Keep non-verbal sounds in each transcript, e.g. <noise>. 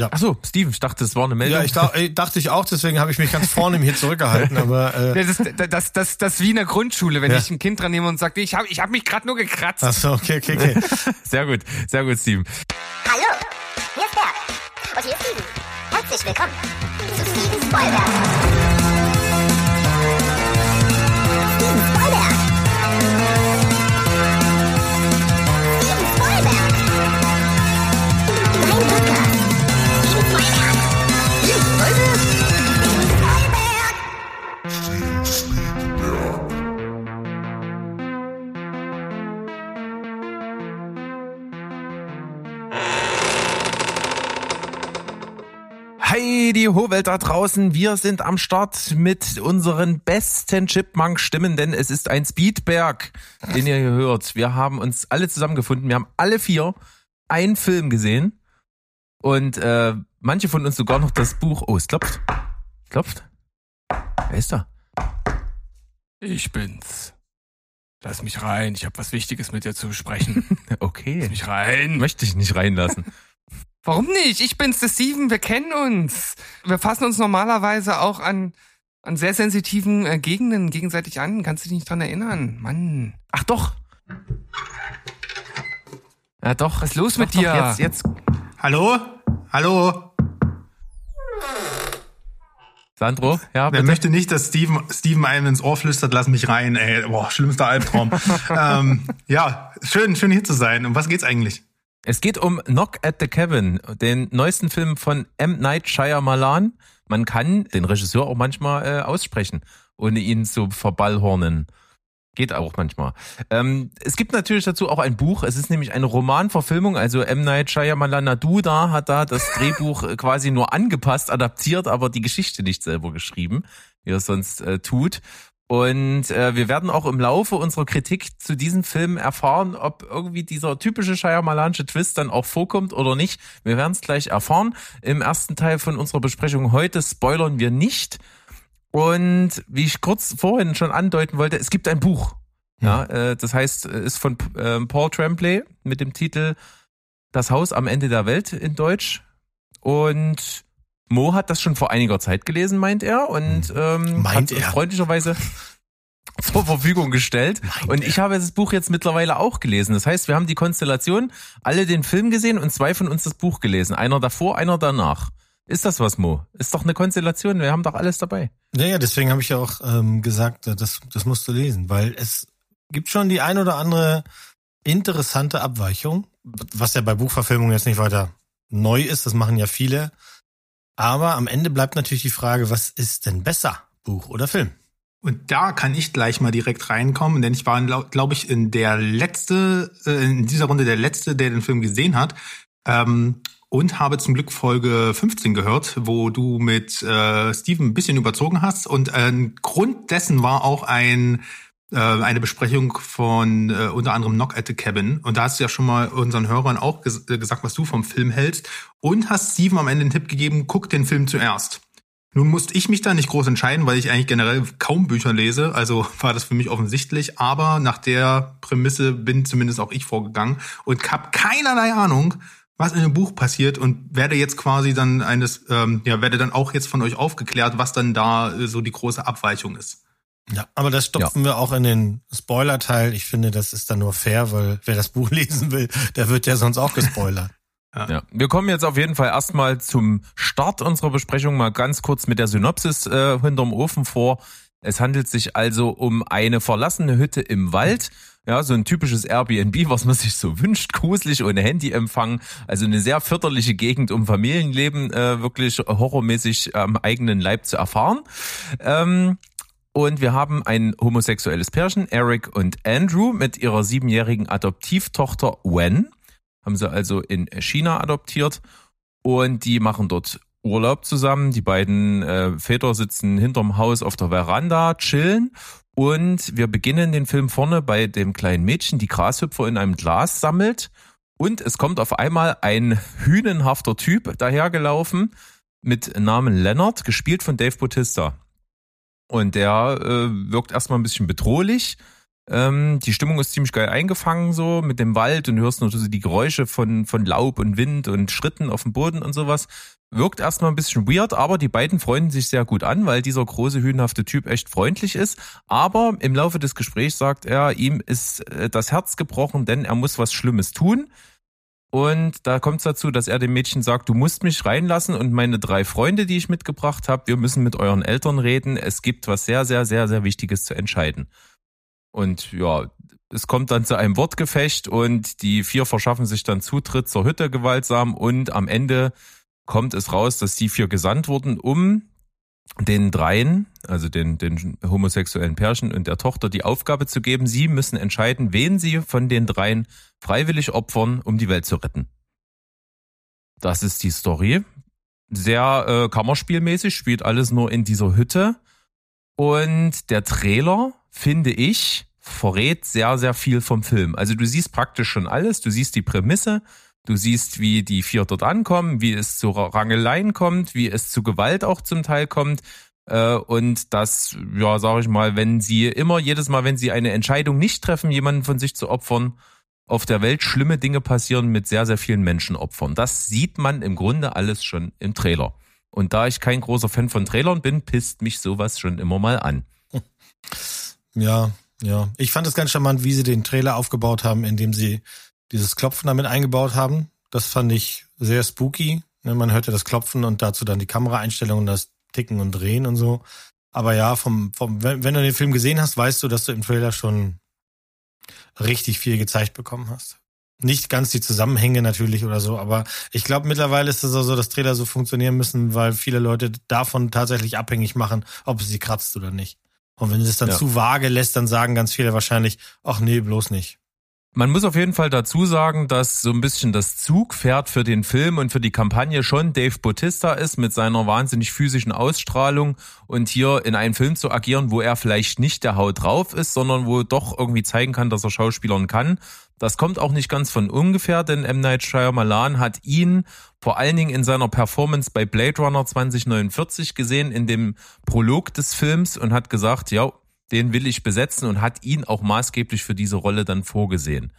Ja. Achso, Steven, ich dachte, das war eine Meldung. Ja, ich dachte, dachte ich auch, deswegen habe ich mich ganz vorne hier zurückgehalten, aber äh, <laughs> Das ist das, das, das wie in der Grundschule, wenn Ja. ich ein Kind dran nehme und sage, ich habe ich hab mich gerade nur gekratzt. ach so, okay, okay, okay. <laughs> Sehr gut, sehr gut, Steven. Hallo, hier ist Bernd. Und hier ist Steven. Herzlich willkommen zu Steven Spoilberg. Hi, die Ho-Welt da draußen. Wir sind am Start mit unseren besten Chipmunk-Stimmen, denn es ist ein Speedberg, den ihr hier hört. Wir haben uns alle zusammengefunden. Wir haben alle vier einen Film gesehen und äh, manche von uns sogar noch das Buch. Oh, es klopft. Klopft. Wer ist da? Ich bin's. Lass mich rein, ich habe was Wichtiges mit dir zu besprechen. <laughs> Okay. Lass mich rein. Möchte ich nicht reinlassen. Warum nicht? Ich bin's, der Steven, wir kennen uns. Wir fassen uns normalerweise auch an, an sehr sensitiven äh, Gegenden gegenseitig an. Kannst du dich nicht dran erinnern? Mann. Ach doch. Ja doch. Was ist los Doch, mit doch, dir? Jetzt, jetzt. Hallo? Hallo? Sandro, ja, Wer bitte. möchte nicht, dass Steven, Steven einem ins Ohr flüstert, lass mich rein, ey. Boah, schlimmster Albtraum. <laughs> ähm, ja, schön, schön hier zu sein. Um was geht's eigentlich? Es geht um Knock at the Cabin, den neuesten Film von M. Night Shyamalan. Man kann den Regisseur auch manchmal äh, aussprechen, ohne ihn zu verballhornen. Geht auch manchmal. Ähm, es gibt natürlich dazu auch ein Buch. Es ist nämlich eine Romanverfilmung. Also M. Night Shyamalan Duda hat da das Drehbuch äh, quasi nur angepasst, adaptiert, aber die Geschichte nicht selber geschrieben, wie er es sonst äh, tut. Und äh, wir werden auch im Laufe unserer Kritik zu diesem Film erfahren, ob irgendwie dieser typische Shyamalanische Twist dann auch vorkommt oder nicht. Wir werden es gleich erfahren. Im ersten Teil von unserer Besprechung heute spoilern wir nicht. Und wie ich kurz vorhin schon andeuten wollte, es gibt ein Buch. Ja, äh, das heißt, äh, ist von ähm, Paul Tremblay mit dem Titel Das Haus am Ende der Welt in Deutsch. Und Mo hat das schon vor einiger Zeit gelesen, meint er, und ähm, Meint hat er? freundlicherweise zur Verfügung gestellt. und ich habe das Buch jetzt mittlerweile auch gelesen. Das heißt, wir haben die Konstellation, alle den Film gesehen und zwei von uns das Buch gelesen. Einer davor, einer danach. Ist das was, Mo? Ist doch eine Konstellation. Wir haben doch alles dabei. Ja, ja, deswegen habe ich ja auch ähm, gesagt, äh, das, das musst du lesen, weil es gibt schon die ein oder andere interessante Abweichung, was ja bei Buchverfilmungen jetzt nicht weiter neu ist, das machen ja viele. Aber am Ende bleibt natürlich die Frage, was ist denn besser, Buch oder Film? Und da kann ich gleich mal direkt reinkommen, denn ich war, glaube ich, in der letzte, äh, in dieser Runde der letzte, der den Film gesehen hat. Ähm, und habe zum Glück Folge 15 gehört, wo du mit äh, Steven ein bisschen überzogen hast. Und äh, Grund dessen war auch ein eine Besprechung von äh, unter anderem Knock at the Cabin. Und da hast du ja schon mal unseren Hörern auch ges äh, gesagt, was du vom Film hältst. Und hast Steven am Ende einen Tipp gegeben, guck den Film zuerst. Nun musste ich mich da nicht groß entscheiden, weil ich eigentlich generell kaum Bücher lese, also <laughs> war das für mich offensichtlich. Aber nach der Prämisse bin zumindest auch ich vorgegangen und habe keinerlei Ahnung, was in dem Buch passiert und werde jetzt quasi dann eines, ähm, ja, werde dann auch jetzt von euch aufgeklärt, was dann da äh, so die große Abweichung ist. Ja, aber das stopfen wir auch in den Spoiler-Teil. Ich finde, das ist dann nur fair, weil wer das Buch <laughs> lesen will, der wird ja sonst auch gespoilert. Ja, wir kommen jetzt auf jeden Fall erstmal zum Start unserer Besprechung mal ganz kurz mit der Synopsis äh, hinterm Ofen vor. Es handelt sich also um eine verlassene Hütte im Wald. Ja, so ein typisches Airbnb, was man sich so wünscht, gruselig ohne Handyempfang. Also eine sehr förderliche Gegend, um Familienleben äh, wirklich horrormäßig am eigenen Leib zu erfahren. Ähm, und wir haben ein homosexuelles Pärchen, Eric und Andrew, mit ihrer siebenjährigen Adoptivtochter Wen. Haben sie also in China adoptiert. Und die machen dort Urlaub zusammen. Die beiden äh, Väter sitzen hinterm Haus auf der Veranda, chillen. Und wir beginnen den Film vorne bei dem kleinen Mädchen, die Grashüpfer in einem Glas sammelt. Und es kommt auf einmal ein hünenhafter Typ dahergelaufen mit Namen Leonard, gespielt von Dave Bautista. Und der äh, wirkt erstmal ein bisschen bedrohlich, Ähm, die Stimmung ist ziemlich geil eingefangen so mit dem Wald und hörst nur so die Geräusche von, von Laub und Wind und Schritten auf dem Boden und sowas. Wirkt erstmal ein bisschen weird, aber die beiden freunden sich sehr gut an, weil dieser große, hühnhafte Typ echt freundlich ist. Aber im Laufe des Gesprächs sagt er, ihm ist äh, das Herz gebrochen, denn er muss was Schlimmes tun. Und da kommt es dazu, dass er dem Mädchen sagt, du musst mich reinlassen und meine drei Freunde, die ich mitgebracht habe, wir müssen mit euren Eltern reden. Es gibt was sehr, sehr, sehr, sehr Wichtiges zu entscheiden. Und ja, es kommt dann zu einem Wortgefecht und die vier verschaffen sich dann Zutritt zur Hütte gewaltsam und am Ende kommt es raus, dass die vier gesandt wurden, um den dreien, also den, den homosexuellen Pärchen und der Tochter, die Aufgabe zu geben, sie müssen entscheiden, wen sie von den dreien freiwillig opfern, um die Welt zu retten. Das ist die Story. Sehr äh, kammerspielmäßig, spielt alles nur in dieser Hütte. Und der Trailer, finde ich, verrät sehr, sehr viel vom Film. Also du siehst praktisch schon alles. Du siehst die Prämisse, Du siehst, wie die vier dort ankommen, wie es zu Rangeleien kommt, wie es zu Gewalt auch zum Teil kommt. Äh, und das, ja, sage ich mal, wenn sie immer, jedes Mal, wenn sie eine Entscheidung nicht treffen, jemanden von sich zu opfern, auf der Welt schlimme Dinge passieren mit sehr, sehr vielen Menschenopfern. Das sieht man im Grunde alles schon im Trailer. Und da ich kein großer Fan von Trailern bin, pisst mich sowas schon immer mal an. <laughs> Ja, ja. Ich fand es ganz charmant, wie sie den Trailer aufgebaut haben, indem sie dieses Klopfen damit eingebaut haben. Das fand ich sehr spooky. Ne, man hörte das Klopfen und dazu dann die Kameraeinstellungen, das Ticken und Drehen und so. Aber ja, vom, vom, wenn, wenn du den Film gesehen hast, weißt du, dass du im Trailer schon richtig viel gezeigt bekommen hast. Nicht ganz die Zusammenhänge natürlich oder so, aber ich glaube mittlerweile ist es auch so, dass Trailer so funktionieren müssen, weil viele Leute davon tatsächlich abhängig machen, ob es sie kratzt oder nicht. Und wenn es es dann ja. zu vage lässt, dann sagen ganz viele wahrscheinlich, ach nee, bloß nicht. Man muss auf jeden Fall dazu sagen, dass so ein bisschen das Zugpferd für den Film und für die Kampagne schon Dave Bautista ist mit seiner wahnsinnig physischen Ausstrahlung und hier in einem Film zu agieren, wo er vielleicht nicht der Haut drauf ist, sondern wo doch irgendwie zeigen kann, dass er Schauspielern kann. Das kommt auch nicht ganz von ungefähr, denn M. Night Shyamalan hat ihn vor allen Dingen in seiner Performance bei Blade Runner 2049 gesehen, in dem Prolog des Films und hat gesagt, ja, den will ich besetzen und hat ihn auch maßgeblich für diese Rolle dann vorgesehen.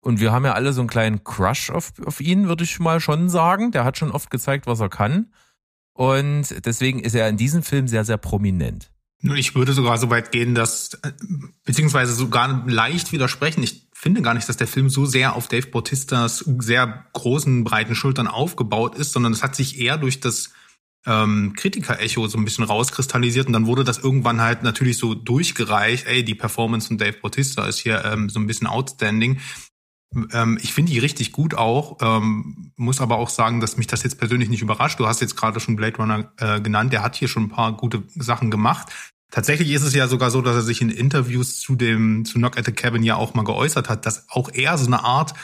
Und wir haben ja alle so einen kleinen Crush auf, auf ihn, würde ich mal schon sagen. Der hat schon oft gezeigt, was er kann. Und deswegen ist er in diesem Film sehr, sehr prominent. Nun, ich würde sogar so weit gehen, dass, beziehungsweise sogar leicht widersprechen. Ich finde gar nicht, dass der Film so sehr auf Dave Bautistas sehr großen, breiten Schultern aufgebaut ist, sondern es hat sich eher durch das ähm, Kritiker-Echo so ein bisschen rauskristallisiert und dann wurde das irgendwann halt natürlich so durchgereicht, ey, die Performance von Dave Bautista ist hier ähm, so ein bisschen outstanding. Ähm, ich finde die richtig gut auch, ähm, muss aber auch sagen, dass mich das jetzt persönlich nicht überrascht. Du hast jetzt gerade schon Blade Runner äh, genannt, der hat hier schon ein paar gute Sachen gemacht. Tatsächlich ist es ja sogar so, dass er sich in Interviews zu dem zu Knock at the Cabin ja auch mal geäußert hat, dass auch er so eine Art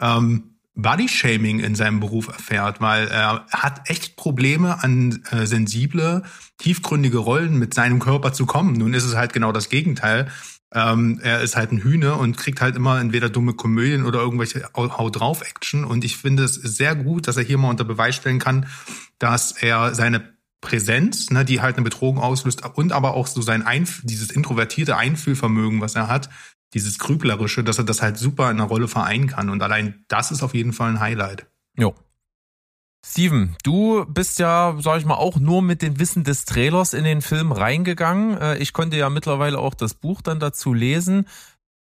ähm, Bodyshaming in seinem Beruf erfährt, weil er hat echt Probleme an äh, sensible, tiefgründige Rollen mit seinem Körper zu kommen. Nun ist es halt genau das Gegenteil. Ähm, er ist halt ein Hühne und kriegt halt immer entweder dumme Komödien oder irgendwelche Haut drauf Action. Und ich finde es sehr gut, dass er hier mal unter Beweis stellen kann, dass er seine Präsenz, ne, die halt eine Bedrohung auslöst und aber auch so sein Einf dieses introvertierte Einfühlvermögen, was er hat, dieses Grüblerische, dass er das halt super in einer Rolle vereinen kann. Und allein das ist auf jeden Fall ein Highlight. Jo. Steven, du bist ja, sag ich mal, auch nur mit dem Wissen des Trailers in den Film reingegangen. Äh, ich konnte ja mittlerweile auch das Buch dann dazu lesen.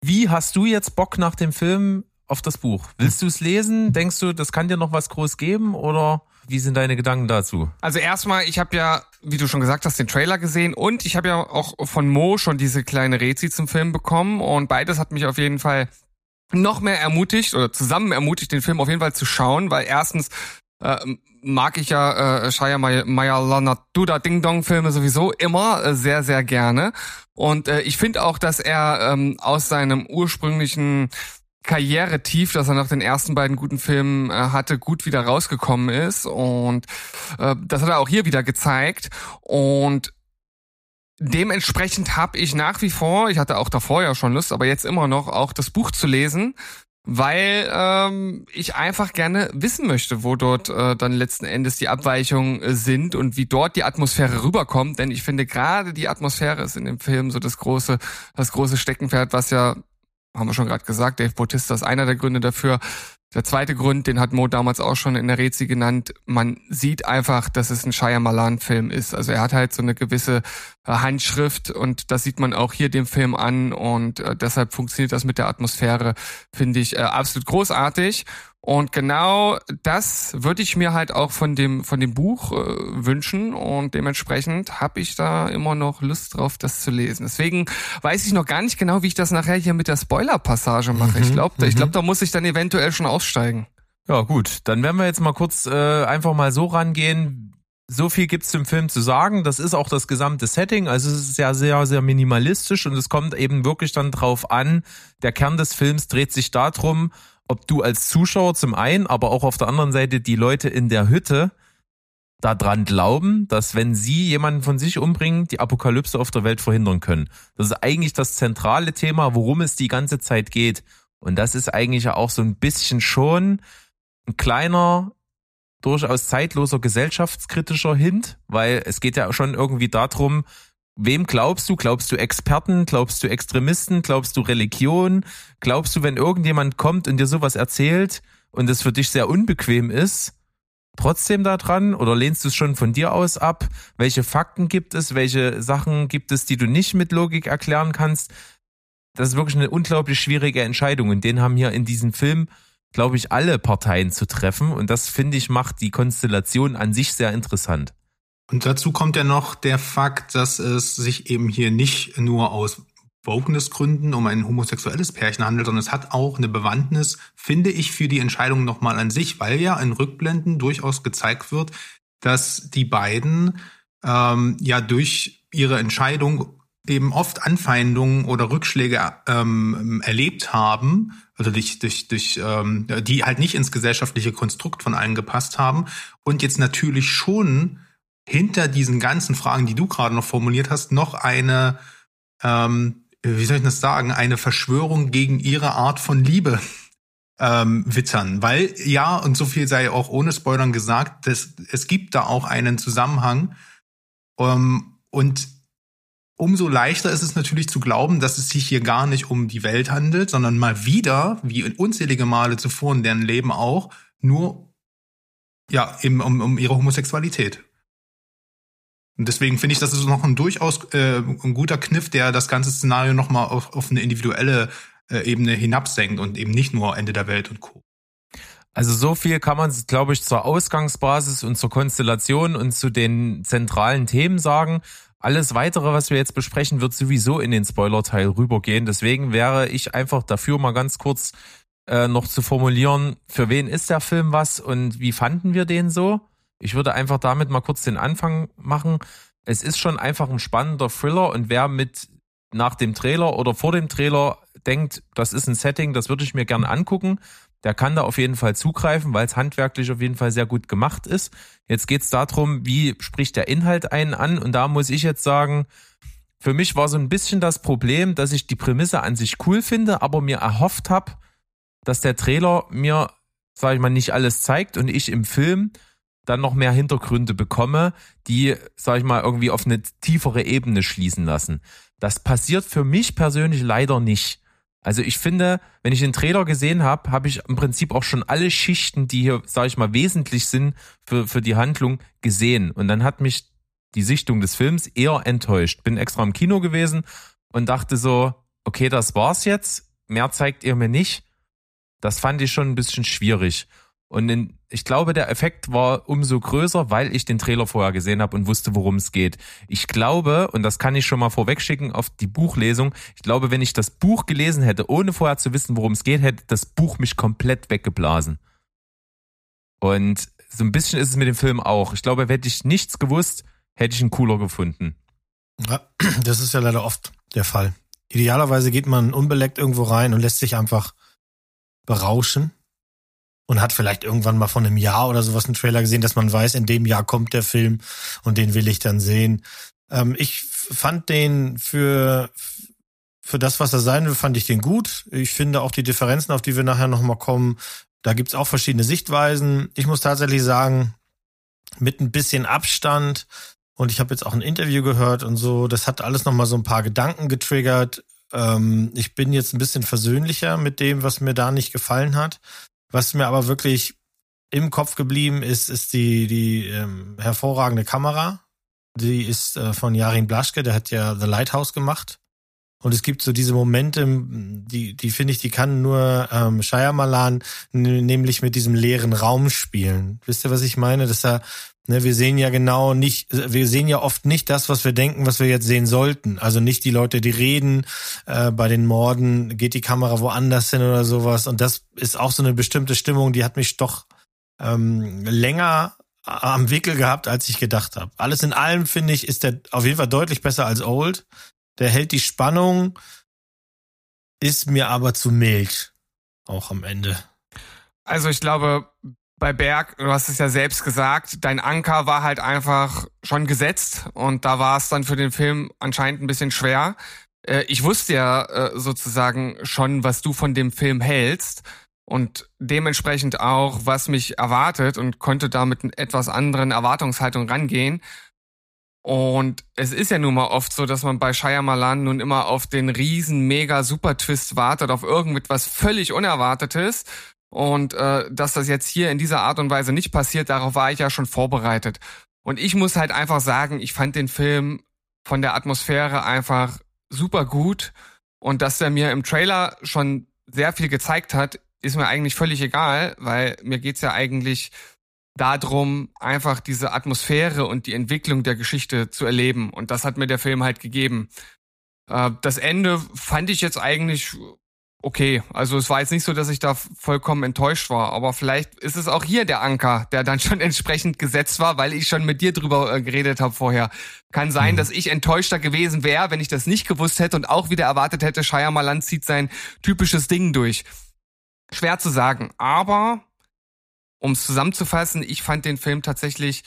Wie hast du jetzt Bock nach dem Film auf das Buch? Willst du es lesen? Denkst du, das kann dir noch was groß geben oder? Wie sind deine Gedanken dazu? Also erstmal, ich habe ja, wie du schon gesagt hast, den Trailer gesehen und ich habe ja auch von Mo schon diese kleine Rezi zum Film bekommen und beides hat mich auf jeden Fall noch mehr ermutigt oder zusammen ermutigt, den Film auf jeden Fall zu schauen, weil erstens äh, mag ich ja äh, Shia Duda Ding Dong Filme sowieso immer äh, sehr sehr gerne und äh, ich finde auch, dass er ähm, aus seinem ursprünglichen Karriere-Tief, das er nach den ersten beiden guten Filmen äh, hatte, gut wieder rausgekommen ist. Und äh, das hat er auch hier wieder gezeigt. Und dementsprechend habe ich nach wie vor, ich hatte auch davor ja schon Lust, aber jetzt immer noch auch das Buch zu lesen. weil ähm, ich einfach gerne wissen möchte, wo dort äh, dann letzten Endes die Abweichungen äh, sind und wie dort die Atmosphäre rüberkommt. Denn ich finde gerade die Atmosphäre ist in dem Film so das große, das große Steckenpferd, was ja, haben wir schon gerade gesagt, Dave Bautista ist einer der Gründe dafür, der zweite Grund, den hat Mo damals auch schon in der Rezi genannt, man sieht einfach, dass es ein Shyamalan-Film ist. Also er hat halt so eine gewisse äh, Handschrift und das sieht man auch hier dem Film an und äh, deshalb funktioniert das mit der Atmosphäre, finde ich, äh, absolut großartig. Und genau das würde ich mir halt auch von dem von dem Buch äh, wünschen und dementsprechend habe ich da immer noch Lust drauf, das zu lesen. Deswegen weiß ich noch gar nicht genau, wie ich das nachher hier mit der Spoiler-Passage mache. ich Mhm, glaube, ich mhm. glaube, da muss ich dann eventuell schon aussteigen. Ja, gut. Dann werden wir jetzt mal kurz äh, einfach mal so rangehen. So viel gibt's zum Film zu sagen. Das ist auch das gesamte Setting. Also es ist ja sehr, sehr minimalistisch und es kommt eben wirklich dann drauf an. Der Kern des Films dreht sich darum, ob du als Zuschauer zum einen, aber auch auf der anderen Seite die Leute in der Hütte daran glauben, dass wenn sie jemanden von sich umbringen, die Apokalypse auf der Welt verhindern können. Das ist eigentlich das zentrale Thema, worum es die ganze Zeit geht. Und das ist eigentlich ja auch so ein bisschen schon ein kleiner, durchaus zeitloser gesellschaftskritischer Hint, weil es geht ja schon irgendwie darum, wem glaubst du? Glaubst du Experten? Glaubst du Extremisten? Glaubst du Religion? Glaubst du, wenn irgendjemand kommt und dir sowas erzählt und es für dich sehr unbequem ist, trotzdem da dran oder lehnst du es schon von dir aus ab? Welche Fakten gibt es? Welche Sachen gibt es, die du nicht mit Logik erklären kannst? Das ist wirklich eine unglaublich schwierige Entscheidung und den haben hier in diesem Film glaube ich, alle Parteien zu treffen. Und das, finde ich, macht die Konstellation an sich sehr interessant. Und dazu kommt ja noch der Fakt, dass es sich eben hier nicht nur aus Wokeness-Gründen um ein homosexuelles Pärchen handelt, sondern es hat auch eine Bewandtnis, finde ich, für die Entscheidung nochmal an sich, weil ja in Rückblenden durchaus gezeigt wird, dass die beiden ähm, ja durch ihre Entscheidung eben oft Anfeindungen oder Rückschläge ähm, erlebt haben, also durch, durch, durch, ähm, die halt nicht ins gesellschaftliche Konstrukt von allen gepasst haben und jetzt natürlich schon hinter diesen ganzen Fragen, die du gerade noch formuliert hast, noch eine, ähm, wie soll ich das sagen, eine Verschwörung gegen ihre Art von Liebe <laughs> ähm, wittern. Weil, ja, und so viel sei auch ohne Spoilern gesagt, dass, es gibt da auch einen Zusammenhang. Ähm, und umso leichter ist es natürlich zu glauben, dass es sich hier gar nicht um die Welt handelt, sondern mal wieder, wie unzählige Male zuvor in deren Leben auch, nur ja, im, um, um ihre Homosexualität. Und deswegen finde ich, das ist noch ein durchaus äh, ein guter Kniff, der das ganze Szenario nochmal auf, auf eine individuelle äh, Ebene hinabsenkt und eben nicht nur Ende der Welt und Co. Also so viel kann man, glaube ich, zur Ausgangsbasis und zur Konstellation und zu den zentralen Themen sagen. Alles weitere, was wir jetzt besprechen, wird sowieso in den Spoiler-Teil rübergehen. Deswegen wäre ich einfach dafür mal ganz kurz äh, noch zu formulieren, für wen ist der Film was und wie fanden wir den so? Ich würde einfach damit mal kurz den Anfang machen. Es ist schon einfach ein spannender Thriller und wer mit nach dem Trailer oder vor dem Trailer denkt, das ist ein Setting, das würde ich mir gerne angucken, der kann da auf jeden Fall zugreifen, weil es handwerklich auf jeden Fall sehr gut gemacht ist. Jetzt geht es darum, wie spricht der Inhalt einen an und da muss ich jetzt sagen, für mich war so ein bisschen das Problem, dass ich die Prämisse an sich cool finde, aber mir erhofft habe, dass der Trailer mir, sage ich mal, nicht alles zeigt und ich im Film dann noch mehr Hintergründe bekomme, die, sag ich mal, irgendwie auf eine tiefere Ebene schließen lassen. Das passiert für mich persönlich leider nicht. Also ich finde, wenn ich den Trailer gesehen habe, habe ich im Prinzip auch schon alle Schichten, die hier, sag ich mal, wesentlich sind für, für die Handlung, gesehen. Und dann hat mich die Sichtung des Films eher enttäuscht. Bin extra im Kino gewesen und dachte so, okay, das war's jetzt. Mehr zeigt ihr mir nicht. Das fand ich schon ein bisschen schwierig. Und in, ich glaube, der Effekt war umso größer, weil ich den Trailer vorher gesehen habe und wusste, worum es geht. Ich glaube, und das kann ich schon mal vorwegschicken auf die Buchlesung, ich glaube, wenn ich das Buch gelesen hätte, ohne vorher zu wissen, worum es geht, hätte das Buch mich komplett weggeblasen. Und so ein bisschen ist es mit dem Film auch. Ich glaube, hätte ich nichts gewusst, hätte ich ihn cooler gefunden. Ja, <clears throat> das ist ja leider oft der Fall. Idealerweise geht man unbeleckt irgendwo rein und lässt sich einfach berauschen und hat vielleicht irgendwann mal von einem Jahr oder sowas einen Trailer gesehen, dass man weiß, in dem Jahr kommt der Film und den will ich dann sehen. Ähm, ich fand den für für das, was er sein will, fand ich den gut. Ich finde auch die Differenzen, auf die wir nachher nochmal kommen, da gibt's auch verschiedene Sichtweisen. Ich muss tatsächlich sagen, mit ein bisschen Abstand, und ich habe jetzt auch ein Interview gehört und so, das hat alles nochmal so ein paar Gedanken getriggert. Ähm, ich bin jetzt ein bisschen versöhnlicher mit dem, was mir da nicht gefallen hat. Was mir aber wirklich im Kopf geblieben ist, ist die, die ähm, hervorragende Kamera. Die ist äh, von Jarin Blaschke, der hat ja The Lighthouse gemacht. Und es gibt so diese Momente, die, die finde ich, die kann nur ähm, Shyamalan nämlich mit diesem leeren Raum spielen. Wisst ihr, was ich meine? Dass er, ne, wir sehen ja genau nicht, wir sehen ja oft nicht das, was wir denken, was wir jetzt sehen sollten. Also nicht die Leute, die reden, äh, bei den Morden geht die Kamera woanders hin oder sowas. Und das ist auch so eine bestimmte Stimmung, die hat mich doch ähm, länger am Wickel gehabt, als ich gedacht habe. Alles in allem finde ich, ist der auf jeden Fall deutlich besser als Old. Der hält die Spannung, ist mir aber zu mild. Auch am Ende. Also ich glaube, bei Berg, du hast es ja selbst gesagt, dein Anker war halt einfach schon gesetzt und da war es dann für den Film anscheinend ein bisschen schwer. Äh, ich wusste ja äh, sozusagen schon, was du von dem Film hältst und dementsprechend auch, was mich erwartet und konnte da mit etwas anderen Erwartungshaltung rangehen. Und es ist ja nun mal oft so, dass man bei Shyamalan nun immer auf den riesen mega super Twist wartet, auf irgendetwas völlig Unerwartetes. Und äh, dass das jetzt hier in dieser Art und Weise nicht passiert, darauf war ich ja schon vorbereitet. Und ich muss halt einfach sagen, ich fand den Film von der Atmosphäre einfach super gut. Und dass er mir im Trailer schon sehr viel gezeigt hat, ist mir eigentlich völlig egal, weil mir geht's ja eigentlich darum, einfach diese Atmosphäre und die Entwicklung der Geschichte zu erleben. Und das hat mir der Film halt gegeben. Äh, das Ende fand ich jetzt eigentlich okay. Also es war jetzt nicht so, dass ich da vollkommen enttäuscht war, aber vielleicht ist es auch hier der Anker, der dann schon <laughs> entsprechend gesetzt war, weil ich schon mit dir drüber äh, geredet habe vorher. Kann sein, mhm. dass ich enttäuschter gewesen wäre, wenn ich das nicht gewusst hätte und auch wieder erwartet hätte, Shyamalan zieht sein typisches Ding durch. Schwer zu sagen, aber um es zusammenzufassen, ich fand den Film tatsächlich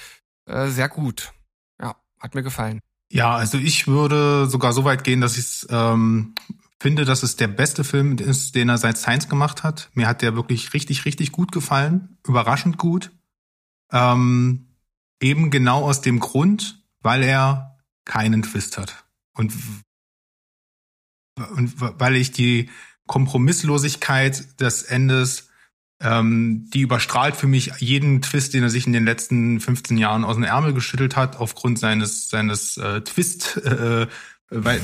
äh, sehr gut. Ja, hat mir gefallen. Ja, also ich würde sogar so weit gehen, dass ich ähm, finde, dass es der beste Film ist, den er seit Science gemacht hat. Mir hat der wirklich richtig, richtig gut gefallen. Überraschend gut. Ähm, eben genau aus dem Grund, weil er keinen Twist hat. Und, und weil ich die Kompromisslosigkeit des Endes ähm, die überstrahlt für mich jeden Twist, den er sich in den letzten 15 Jahren aus dem Ärmel geschüttelt hat, aufgrund seines, seines äh, Twist, äh, weil,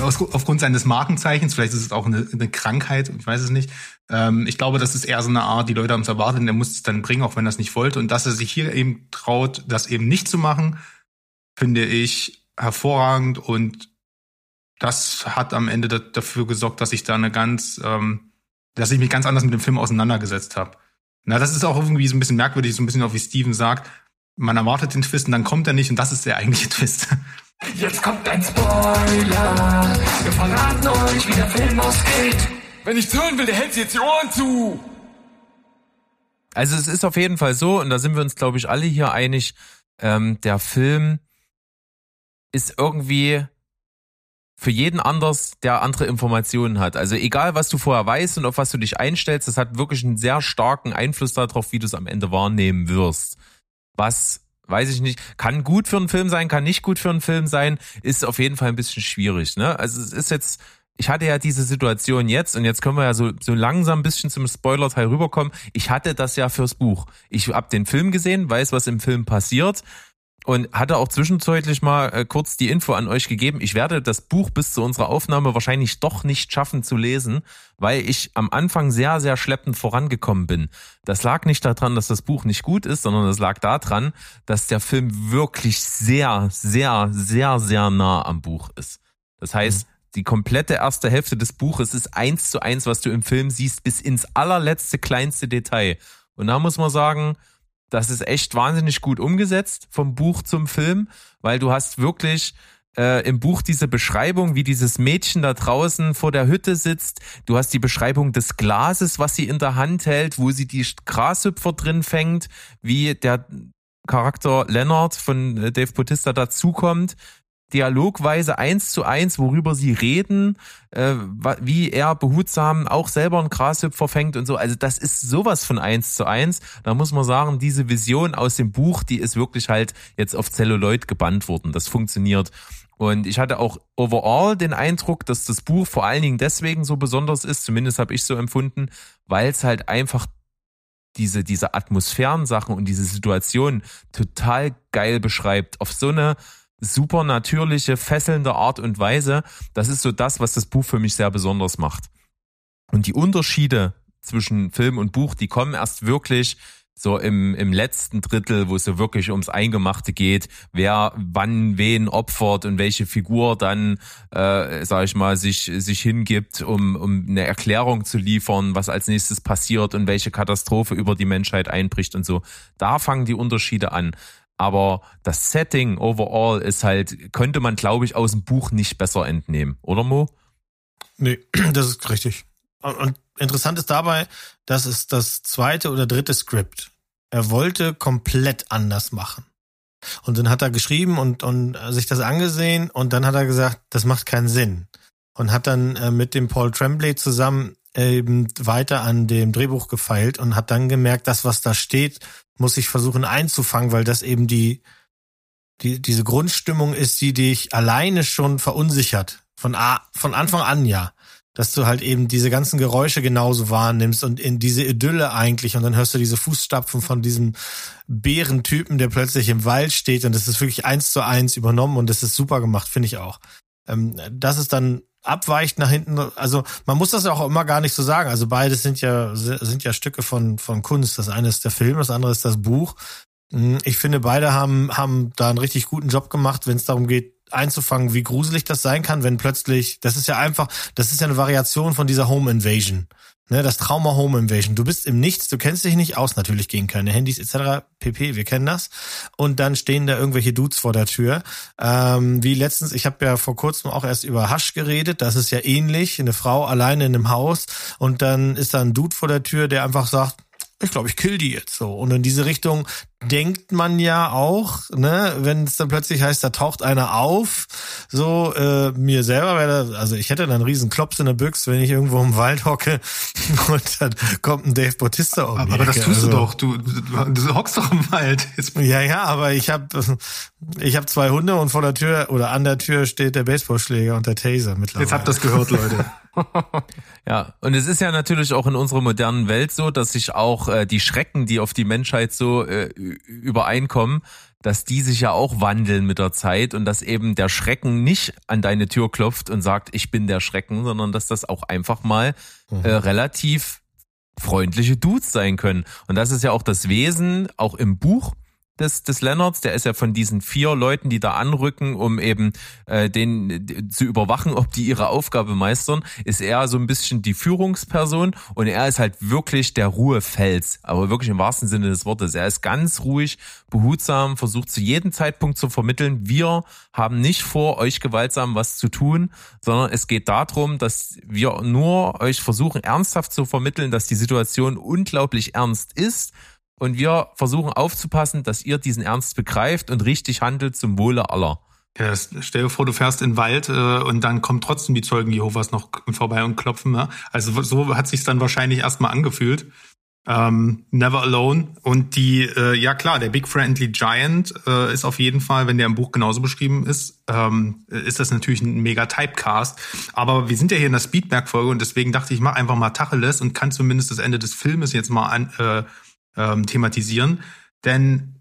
aus, aufgrund seines Markenzeichens, vielleicht ist es auch eine, eine Krankheit, ich weiß es nicht. Ähm, ich glaube, das ist eher so eine Art, die Leute haben es erwartet und er muss es dann bringen, auch wenn er es nicht wollte. Und dass er sich hier eben traut, das eben nicht zu machen, finde ich hervorragend und das hat am Ende dafür gesorgt, dass ich da eine ganz ähm, dass ich mich ganz anders mit dem Film auseinandergesetzt habe. Na, das ist auch irgendwie so ein bisschen merkwürdig, so ein bisschen auch wie Steven sagt. Man erwartet den Twist und dann kommt er nicht und das ist der eigentliche <laughs> Twist. Jetzt kommt ein Spoiler. Wir verraten euch, wie der Film ausgeht. Wenn ich's hören will, der hält sich jetzt die Ohren zu. Also es ist auf jeden Fall so, und da sind wir uns, glaube ich, alle hier einig, ähm, der Film ist irgendwie für jeden anders, der andere Informationen hat. Also egal, was du vorher weißt und auf was du dich einstellst, das hat wirklich einen sehr starken Einfluss darauf, wie du es am Ende wahrnehmen wirst. Was, weiß ich nicht, kann gut für einen Film sein, kann nicht gut für einen Film sein, ist auf jeden Fall ein bisschen schwierig. Ne? Also es ist jetzt, ich hatte ja diese Situation jetzt und jetzt können wir ja so, so langsam ein bisschen zum Spoiler-Teil rüberkommen. Ich hatte das ja fürs Buch. Ich habe den Film gesehen, weiß, was im Film passiert und hatte auch zwischenzeitlich mal äh, kurz die Info an euch gegeben. Ich werde das Buch bis zu unserer Aufnahme wahrscheinlich doch nicht schaffen zu lesen, weil ich am Anfang sehr, sehr schleppend vorangekommen bin. Das lag nicht daran, dass das Buch nicht gut ist, sondern es lag daran, dass der Film wirklich sehr, sehr, sehr, sehr nah am Buch ist. Das heißt, mhm. die komplette erste Hälfte des Buches ist eins zu eins, was du im Film siehst, bis ins allerletzte kleinste Detail. Und da muss man sagen, das ist echt wahnsinnig gut umgesetzt vom Buch zum Film, weil du hast wirklich äh, im Buch diese Beschreibung, wie dieses Mädchen da draußen vor der Hütte sitzt. Du hast die Beschreibung des Glases, was sie in der Hand hält, wo sie die Grashüpfer drin fängt, wie der Charakter Leonard von äh, Dave Bautista dazukommt, dialogweise eins zu eins, worüber sie reden, äh, wie er behutsam auch selber ein Grashüpfer fängt und so. Also das ist sowas von eins zu eins. Da muss man sagen, diese Vision aus dem Buch, die ist wirklich halt jetzt auf Celluloid gebannt worden. Das funktioniert. Und ich hatte auch overall den Eindruck, dass das Buch vor allen Dingen deswegen so besonders ist, zumindest habe ich so empfunden, weil es halt einfach diese, diese Atmosphärensachen und diese Situation total geil beschreibt. Auf so eine super natürliche, fesselnde Art und Weise. Das ist so das, was das Buch für mich sehr besonders macht. Und die Unterschiede zwischen Film und Buch, die kommen erst wirklich so im, im letzten Drittel, wo es so wirklich ums Eingemachte geht, wer wann wen opfert und welche Figur dann, äh, sag ich mal, sich, sich hingibt, um, um eine Erklärung zu liefern, was als nächstes passiert und welche Katastrophe über die Menschheit einbricht und so. Da fangen die Unterschiede an. Aber das Setting overall ist halt, könnte man, glaube ich, aus dem Buch nicht besser entnehmen, oder Mo? Nee, <clears throat> das ist richtig. Und interessant ist dabei, das ist das zweite oder dritte Skript. Er wollte komplett anders machen. Und dann hat er geschrieben und, und sich das angesehen und dann hat er gesagt, das macht keinen Sinn. Und hat dann äh, mit dem Paul Tremblay zusammen eben weiter an dem Drehbuch gefeilt und hat dann gemerkt, das, was da steht, muss ich versuchen einzufangen, weil das eben die, die diese Grundstimmung ist, die dich alleine schon verunsichert. Von, A, von Anfang an ja dass du halt eben diese ganzen Geräusche genauso wahrnimmst und in diese Idylle eigentlich und dann hörst du diese Fußstapfen von diesem Bärentypen, der plötzlich im Wald steht und das ist wirklich eins zu eins übernommen und das ist super gemacht, finde ich auch. Ähm, dass es dann abweicht nach hinten, also man muss das auch immer gar nicht so sagen. Also beides sind ja sind ja Stücke von von Kunst. Das eine ist der Film, das andere ist das Buch. Hm, ich finde, beide haben haben da einen richtig guten Job gemacht, wenn es darum geht, einzufangen, wie gruselig das sein kann, wenn plötzlich, das ist ja einfach, das ist ja eine Variation von dieser Home Invasion. Ne, das Trauma Home Invasion. Du bist im Nichts, du kennst dich nicht aus, natürlich gegen keine Handys etc. pp. Wir kennen das. Und dann stehen da irgendwelche Dudes vor der Tür. Ähm, wie letztens, ich habe ja vor kurzem auch erst über Hasch geredet. Das ist ja ähnlich. Eine Frau alleine in einem Haus und dann ist da ein Dude vor der Tür, der einfach sagt, ich glaube, ich kill die jetzt so. Und in diese Richtung denkt man ja auch, ne, wenn es dann plötzlich heißt, da taucht einer auf, so äh, mir selber wäre, also ich hätte dann einen riesen Klops in der Büchse, wenn ich irgendwo im Wald hocke <laughs> und dann kommt ein Dave Bautista um. Aber, aber das tust also, du doch, du, du, du hockst doch im Wald. Jetzt. Ja, ja, aber ich habe ich hab zwei Hunde und vor der Tür oder an der Tür steht der Baseballschläger und der Taser mittlerweile. Jetzt habt ihr das gehört, Leute. <laughs> ja, und es ist ja natürlich auch in unserer modernen Welt so, dass sich auch äh, die Schrecken, die auf die Menschheit so äh, übereinkommen, dass die sich ja auch wandeln mit der Zeit und dass eben der Schrecken nicht an deine Tür klopft und sagt, ich bin der Schrecken, sondern dass das auch einfach mal mhm. äh, relativ freundliche Dudes sein können. Und das ist ja auch das Wesen, auch im Buch, des, des Leonards, der ist ja von diesen vier Leuten, die da anrücken, um eben äh, den zu überwachen, ob die ihre Aufgabe meistern, ist er so ein bisschen die Führungsperson und er ist halt wirklich der Ruhefels, aber wirklich im wahrsten Sinne des Wortes. Er ist ganz ruhig, behutsam, versucht zu jedem Zeitpunkt zu vermitteln, wir haben nicht vor, euch gewaltsam was zu tun, sondern es geht darum, dass wir nur euch versuchen, ernsthaft zu vermitteln, dass die Situation unglaublich ernst ist und wir versuchen aufzupassen, dass ihr diesen Ernst begreift und richtig handelt zum Wohle aller. Ja, stell dir vor, du fährst in den Wald äh, und dann kommen trotzdem die Zeugen Jehovas noch vorbei und klopfen. Ne? Also so hat sich dann wahrscheinlich erstmal angefühlt. Ähm, Never Alone. Und die, äh, ja klar, der Big Friendly Giant äh, ist auf jeden Fall, wenn der im Buch genauso beschrieben ist, ähm, ist das natürlich ein mega Typecast. Aber wir sind ja hier in der Speedberg-Folge und deswegen dachte ich, mach einfach mal Tacheles und kann zumindest das Ende des Filmes jetzt mal an, äh, ähm, thematisieren. Denn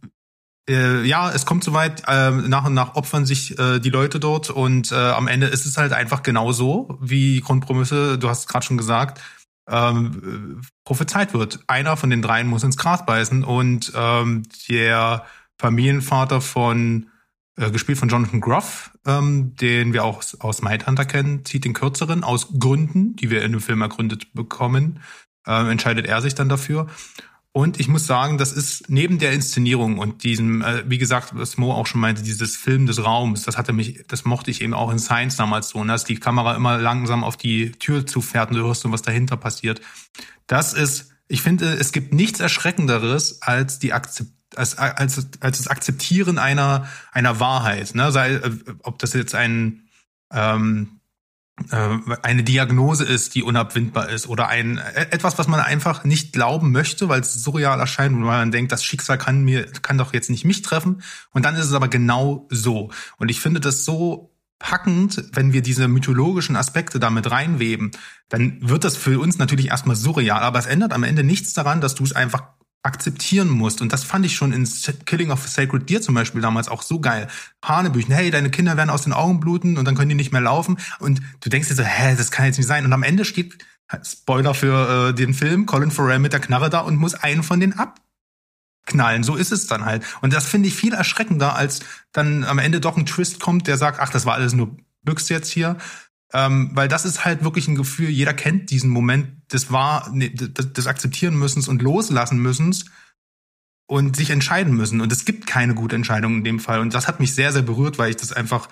äh, ja, es kommt soweit, äh, nach und nach opfern sich äh, die Leute dort und äh, am Ende ist es halt einfach genauso wie Grundpromisse, du hast es gerade schon gesagt, ähm, prophezeit wird. Einer von den dreien muss ins Gras beißen und ähm, der Familienvater von äh, gespielt von Jonathan Groff, ähm, den wir auch aus Mindhunter kennen, zieht den kürzeren aus Gründen, die wir in dem Film ergründet bekommen, äh, entscheidet er sich dann dafür. Und ich muss sagen, das ist neben der Inszenierung und diesem, äh, wie gesagt, was Mo auch schon meinte, dieses Film des Raums, das hatte mich, das mochte ich eben auch in Science damals so, ne, dass die Kamera immer langsam auf die Tür zufährt und du hörst so, was dahinter passiert. Das ist, ich finde, es gibt nichts Erschreckenderes als die Akzept als, als, als das Akzeptieren einer, einer Wahrheit, ne? Sei, äh, ob das jetzt ein, ähm, äh, eine Diagnose ist, die unabwindbar ist oder ein äh, etwas, was man einfach nicht glauben möchte, weil es surreal erscheint und man denkt, das Schicksal kann mir kann doch jetzt nicht mich treffen. Und dann ist es aber genau so. Und ich finde das so packend, wenn wir diese mythologischen Aspekte damit reinweben, dann wird das für uns natürlich erstmal surreal, aber es ändert am Ende nichts daran, dass du es einfach akzeptieren musst. Und das fand ich schon in Killing of a Sacred Deer zum Beispiel damals auch so geil. Hanebüchen, hey, deine Kinder werden aus den Augen bluten und dann können die nicht mehr laufen. Und du denkst dir so, hä, das kann jetzt nicht sein. Und am Ende steht, Spoiler für äh, den Film, Colin Farrell mit der Knarre da und muss einen von denen abknallen. So ist es dann halt. Und das finde ich viel erschreckender, als dann am Ende doch ein Twist kommt, der sagt, ach, das war alles nur Büchse jetzt hier. Ähm, weil das ist halt wirklich ein Gefühl, jeder kennt diesen Moment des war, nee, des, des Akzeptieren müssens und loslassen müssens und sich entscheiden müssen. Und es gibt keine gute Entscheidung in dem Fall. Und das hat mich sehr, sehr berührt, weil ich das einfach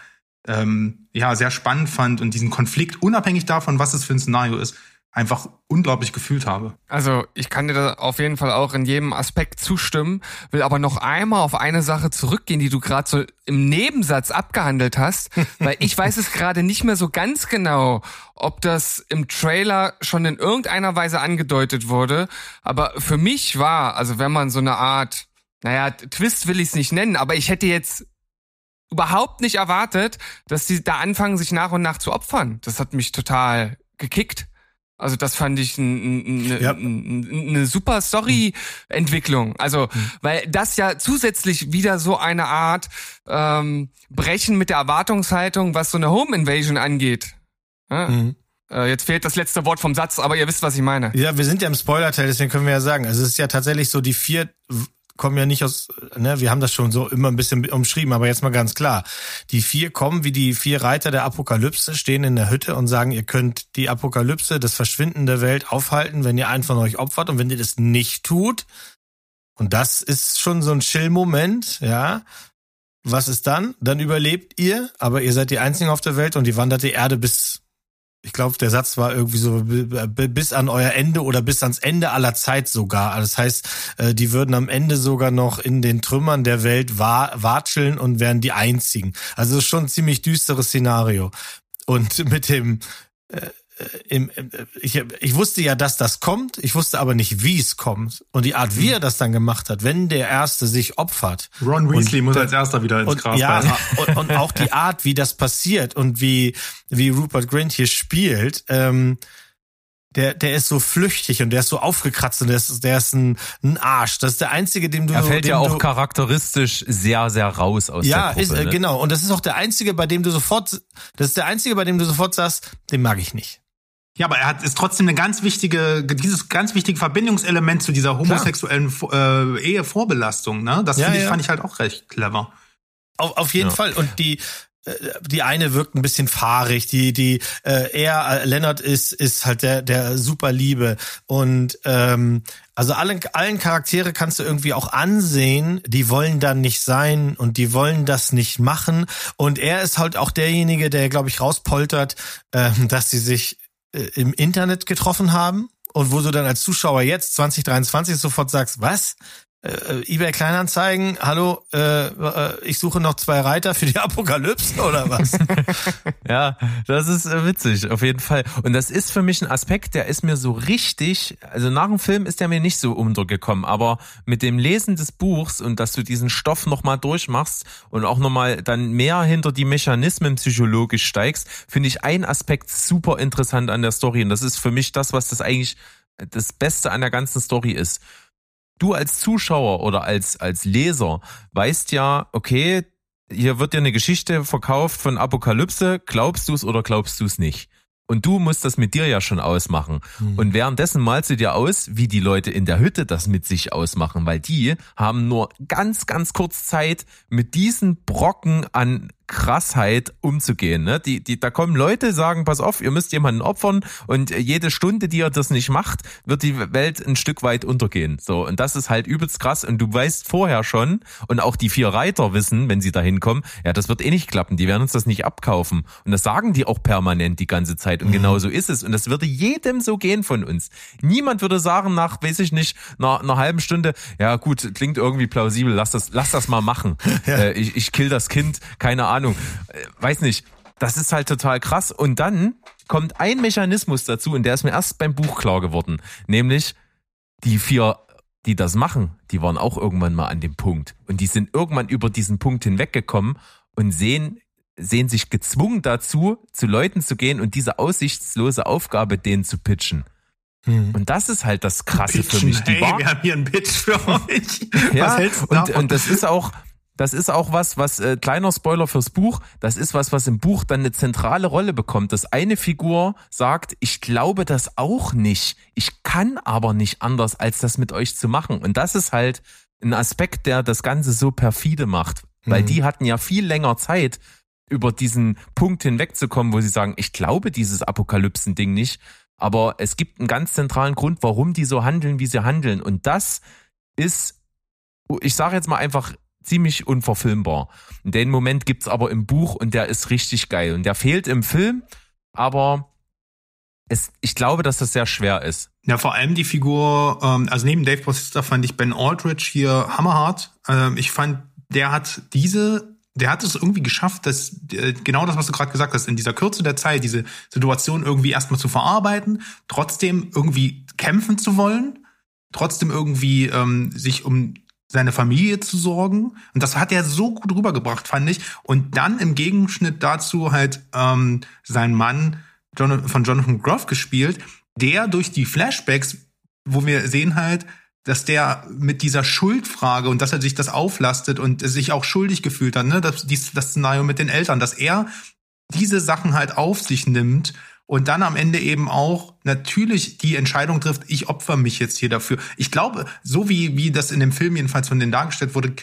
ähm, ja sehr spannend fand und diesen Konflikt, unabhängig davon, was es für ein Szenario ist, einfach unglaublich gefühlt habe. Also ich kann dir da auf jeden Fall auch in jedem Aspekt zustimmen, will aber noch einmal auf eine Sache zurückgehen, die du gerade so im Nebensatz abgehandelt hast, <laughs> weil ich weiß es gerade nicht mehr so ganz genau, ob das im Trailer schon in irgendeiner Weise angedeutet wurde, aber für mich war, also wenn man so eine Art, naja, Twist will ich es nicht nennen, aber ich hätte jetzt überhaupt nicht erwartet, dass die da anfangen, sich nach und nach zu opfern. Das hat mich total gekickt. Also das fand ich eine ja. ne super Story-Entwicklung. Also, mhm. weil das ja zusätzlich wieder so eine Art ähm, Brechen mit der Erwartungshaltung, was so eine Home Invasion angeht. Ja? Mhm. Äh, jetzt fehlt das letzte Wort vom Satz, aber ihr wisst, was ich meine. Ja, wir sind ja im Spoiler-Teil, deswegen können wir ja sagen. Also es ist ja tatsächlich so, die vier kommen ja nicht aus, ne, wir haben das schon so immer ein bisschen umschrieben, aber jetzt mal ganz klar. Die vier kommen wie die vier Reiter der Apokalypse, stehen in der Hütte und sagen, ihr könnt die Apokalypse, das Verschwinden der Welt aufhalten, wenn ihr einen von euch opfert und wenn ihr das nicht tut, und das ist schon so ein Chill-Moment, ja. Was ist dann? Dann überlebt ihr, aber ihr seid die Einzigen auf der Welt und die wandert die Erde bis ich glaube, der Satz war irgendwie so bis an euer Ende oder bis ans Ende aller Zeit sogar. Also das heißt, äh, die würden am Ende sogar noch in den Trümmern der Welt watscheln und wären die einzigen. Also schon ein ziemlich düsteres Szenario. Und <laughs> mit dem äh, im, äh, ich, ich wusste ja, dass das kommt, ich wusste aber nicht, wie es kommt. Und die Art, wie er das dann gemacht hat, wenn der Erste sich opfert. Ron Weasley muss als Erster wieder ins und, Gras ja, <laughs> und, und, auch die Art, wie das passiert und wie, wie Rupert Grint hier spielt, ähm, der, der ist so flüchtig und der ist so aufgekratzt und der ist, der ist ein, ein Arsch. Das ist der einzige, dem du. Er fällt ja auch du, charakteristisch sehr, sehr raus aus ja, der Gruppe. Ja, ne? genau. Und das ist auch der einzige, bei dem du sofort, das ist der einzige, bei dem du sofort sagst, den mag ich nicht. Ja, aber er hat ist trotzdem eine ganz wichtige, dieses ganz wichtige Verbindungselement zu dieser homosexuellen äh, Ehevorbelastung. Ne, das ja, ich, ja. fand ich halt auch recht clever. Auf, auf jeden ja. Fall. Und die äh, die eine wirkt ein bisschen fahrig, die die äh, er äh, Leonard ist ist halt der der super Liebe und ähm, also allen allen Charaktere kannst du irgendwie auch ansehen, die wollen dann nicht sein und die wollen das nicht machen und er ist halt auch derjenige, der glaube ich rauspoltert, äh, <laughs> dass sie sich im Internet getroffen haben und wo du dann als Zuschauer jetzt 2023 sofort sagst, was? Äh, eBay Kleinanzeigen, hallo, äh, äh, ich suche noch zwei Reiter für die <laughs> Apokalypse oder was? <laughs> ja, das ist äh, witzig, auf jeden Fall. Und das ist für mich ein Aspekt, der ist mir so richtig, also nach dem Film ist der mir nicht so untergekommen, aber mit dem Lesen des Buchs und dass du diesen Stoff nochmal durchmachst und auch nochmal dann mehr hinter die Mechanismen psychologisch steigst, finde ich einen Aspekt super interessant an der Story. Und das ist für mich das, was das eigentlich das Beste an der ganzen Story ist du als Zuschauer oder als, als Leser weißt ja, okay, hier wird dir eine Geschichte verkauft von Apokalypse, glaubst du es oder glaubst du es nicht? Und du musst das mit dir ja schon ausmachen. Mhm. Und währenddessen malst du dir aus, wie die Leute in der Hütte das mit sich ausmachen, weil die haben nur ganz, ganz kurz Zeit, mit diesen Brocken an Krassheit umzugehen. Ne? Die, die, da kommen Leute, sagen, pass auf, ihr müsst jemanden opfern und jede Stunde, die ihr das nicht macht, wird die Welt ein Stück weit untergehen. So, und das ist halt übelst krass. Und du weißt vorher schon, und auch die vier Reiter wissen, wenn sie da hinkommen, ja, das wird eh nicht klappen, die werden uns das nicht abkaufen. Und das sagen die auch permanent die ganze Zeit. Und mhm. genau so ist es. Und das würde jedem so gehen von uns. Niemand würde sagen, nach, weiß ich nicht, nach einer halben Stunde, ja gut, klingt irgendwie plausibel, lass das, lass das mal machen. <laughs> Ja. Äh, ich, ich kill das Kind, keine Ahnung. Äh, weiß nicht. Das ist halt total krass. Und dann kommt ein Mechanismus dazu, und der ist mir erst beim Buch klar geworden. Nämlich, die vier, die das machen, die waren auch irgendwann mal an dem Punkt. Und die sind irgendwann über diesen Punkt hinweggekommen und sehen, sehen sich gezwungen dazu, zu Leuten zu gehen und diese aussichtslose Aufgabe denen zu pitchen. Hm. Und das ist halt das Krasse Pitchen, für mich. Die hey, wir haben hier einen Pitch für <laughs> euch. ja, Was hältst du und, davon? und das ist auch, das ist auch was, was äh, kleiner Spoiler fürs Buch, das ist was, was im Buch dann eine zentrale Rolle bekommt. Dass eine Figur sagt, ich glaube das auch nicht. Ich kann aber nicht anders, als das mit euch zu machen. Und das ist halt ein Aspekt, der das Ganze so perfide macht. Weil mhm. die hatten ja viel länger Zeit, über diesen Punkt hinwegzukommen, wo sie sagen, ich glaube dieses Apokalypsen-Ding nicht. Aber es gibt einen ganz zentralen Grund, warum die so handeln, wie sie handeln. Und das ist, ich sage jetzt mal einfach, ziemlich unverfilmbar. Den Moment gibt's aber im Buch und der ist richtig geil. Und der fehlt im Film, aber es, ich glaube, dass das sehr schwer ist. Ja, vor allem die Figur, ähm, also neben Dave Bautista fand ich Ben Aldridge hier hammerhart. Ähm, ich fand, der hat diese, der hat es irgendwie geschafft, dass äh, genau das, was du gerade gesagt hast, in dieser Kürze der Zeit, diese Situation irgendwie erstmal zu verarbeiten, trotzdem irgendwie kämpfen zu wollen, trotzdem irgendwie ähm, sich um seine Familie zu sorgen. Und das hat er so gut rübergebracht, fand ich. Und dann im Gegenschnitt dazu halt ähm, sein Mann John, von Jonathan Groff gespielt, der durch die Flashbacks, wo wir sehen halt, dass der mit dieser Schuldfrage und dass er sich das auflastet und sich auch schuldig gefühlt hat, ne, das, das Szenario mit den Eltern, dass er diese Sachen halt auf sich nimmt und dann am Ende eben auch natürlich die Entscheidung trifft, ich opfer mich jetzt hier dafür. Ich glaube, so wie, wie das in dem Film jedenfalls von denen dargestellt wurde,